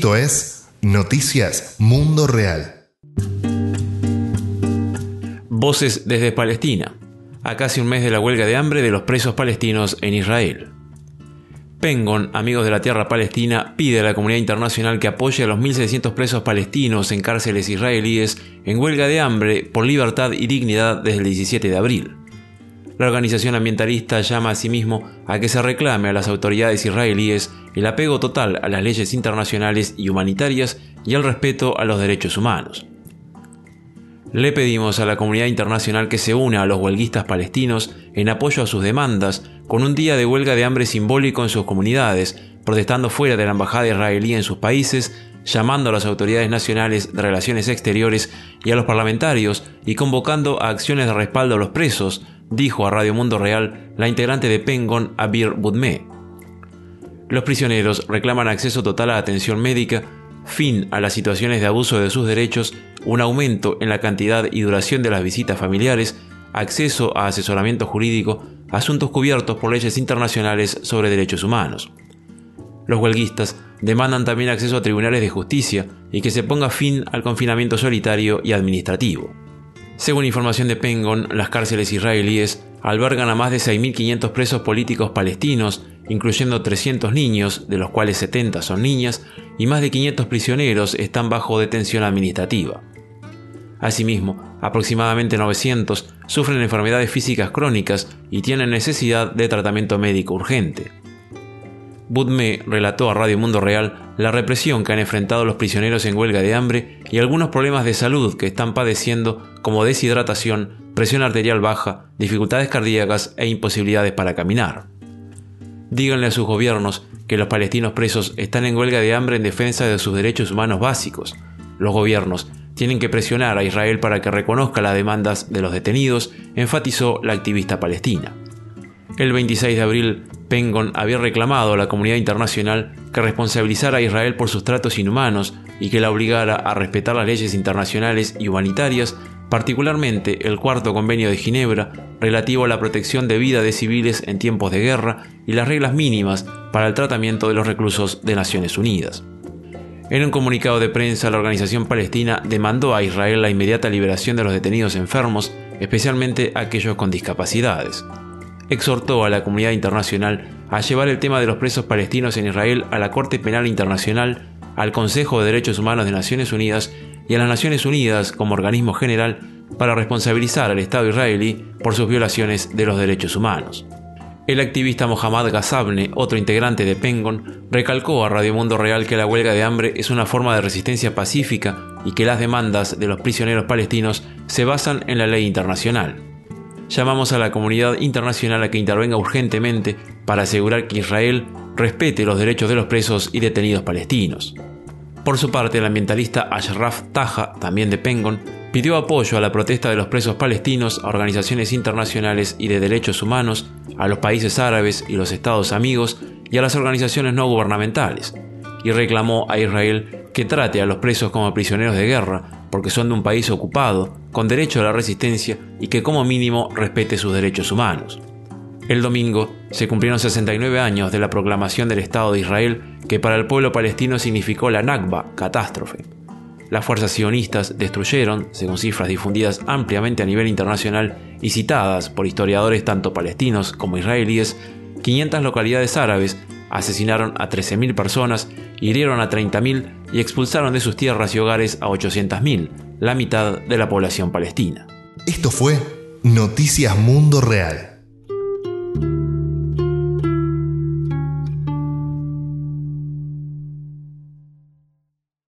Esto es Noticias Mundo Real. Voces desde Palestina, a casi un mes de la huelga de hambre de los presos palestinos en Israel. Pengon, Amigos de la Tierra Palestina, pide a la comunidad internacional que apoye a los 1.600 presos palestinos en cárceles israelíes en huelga de hambre por libertad y dignidad desde el 17 de abril. La organización ambientalista llama asimismo a que se reclame a las autoridades israelíes el apego total a las leyes internacionales y humanitarias y el respeto a los derechos humanos. Le pedimos a la comunidad internacional que se una a los huelguistas palestinos en apoyo a sus demandas con un día de huelga de hambre simbólico en sus comunidades, protestando fuera de la embajada israelí en sus países, llamando a las autoridades nacionales de relaciones exteriores y a los parlamentarios y convocando a acciones de respaldo a los presos, dijo a Radio Mundo Real la integrante de Pengon, Abir Budme. Los prisioneros reclaman acceso total a atención médica, fin a las situaciones de abuso de sus derechos, un aumento en la cantidad y duración de las visitas familiares, acceso a asesoramiento jurídico, asuntos cubiertos por leyes internacionales sobre derechos humanos. Los huelguistas demandan también acceso a tribunales de justicia y que se ponga fin al confinamiento solitario y administrativo. Según información de Pengon, las cárceles israelíes albergan a más de 6.500 presos políticos palestinos, incluyendo 300 niños, de los cuales 70 son niñas, y más de 500 prisioneros están bajo detención administrativa. Asimismo, aproximadamente 900 sufren enfermedades físicas crónicas y tienen necesidad de tratamiento médico urgente. Budme relató a Radio Mundo Real la represión que han enfrentado los prisioneros en huelga de hambre y algunos problemas de salud que están padeciendo como deshidratación, presión arterial baja, dificultades cardíacas e imposibilidades para caminar. Díganle a sus gobiernos que los palestinos presos están en huelga de hambre en defensa de sus derechos humanos básicos. Los gobiernos tienen que presionar a Israel para que reconozca las demandas de los detenidos, enfatizó la activista palestina. El 26 de abril, Pengon había reclamado a la comunidad internacional que responsabilizara a Israel por sus tratos inhumanos y que la obligara a respetar las leyes internacionales y humanitarias, particularmente el cuarto convenio de Ginebra relativo a la protección de vida de civiles en tiempos de guerra y las reglas mínimas para el tratamiento de los reclusos de Naciones Unidas. En un comunicado de prensa, la organización palestina demandó a Israel la inmediata liberación de los detenidos enfermos, especialmente aquellos con discapacidades exhortó a la comunidad internacional a llevar el tema de los presos palestinos en Israel a la Corte Penal Internacional, al Consejo de Derechos Humanos de Naciones Unidas y a las Naciones Unidas como organismo general para responsabilizar al Estado israelí por sus violaciones de los derechos humanos. El activista Mohammad Ghazabne, otro integrante de Pengon, recalcó a Radio Mundo Real que la huelga de hambre es una forma de resistencia pacífica y que las demandas de los prisioneros palestinos se basan en la ley internacional llamamos a la comunidad internacional a que intervenga urgentemente para asegurar que Israel respete los derechos de los presos y detenidos palestinos. Por su parte, el ambientalista Ashraf Taha, también de Pengon, pidió apoyo a la protesta de los presos palestinos a organizaciones internacionales y de derechos humanos, a los países árabes y los estados amigos y a las organizaciones no gubernamentales, y reclamó a Israel que trate a los presos como prisioneros de guerra porque son de un país ocupado, con derecho a la resistencia y que como mínimo respete sus derechos humanos. El domingo se cumplieron 69 años de la proclamación del Estado de Israel que para el pueblo palestino significó la Nakba, catástrofe. Las fuerzas sionistas destruyeron, según cifras difundidas ampliamente a nivel internacional y citadas por historiadores tanto palestinos como israelíes, 500 localidades árabes asesinaron a 13.000 personas, hirieron a 30.000 y expulsaron de sus tierras y hogares a 800.000, la mitad de la población palestina. Esto fue Noticias Mundo Real.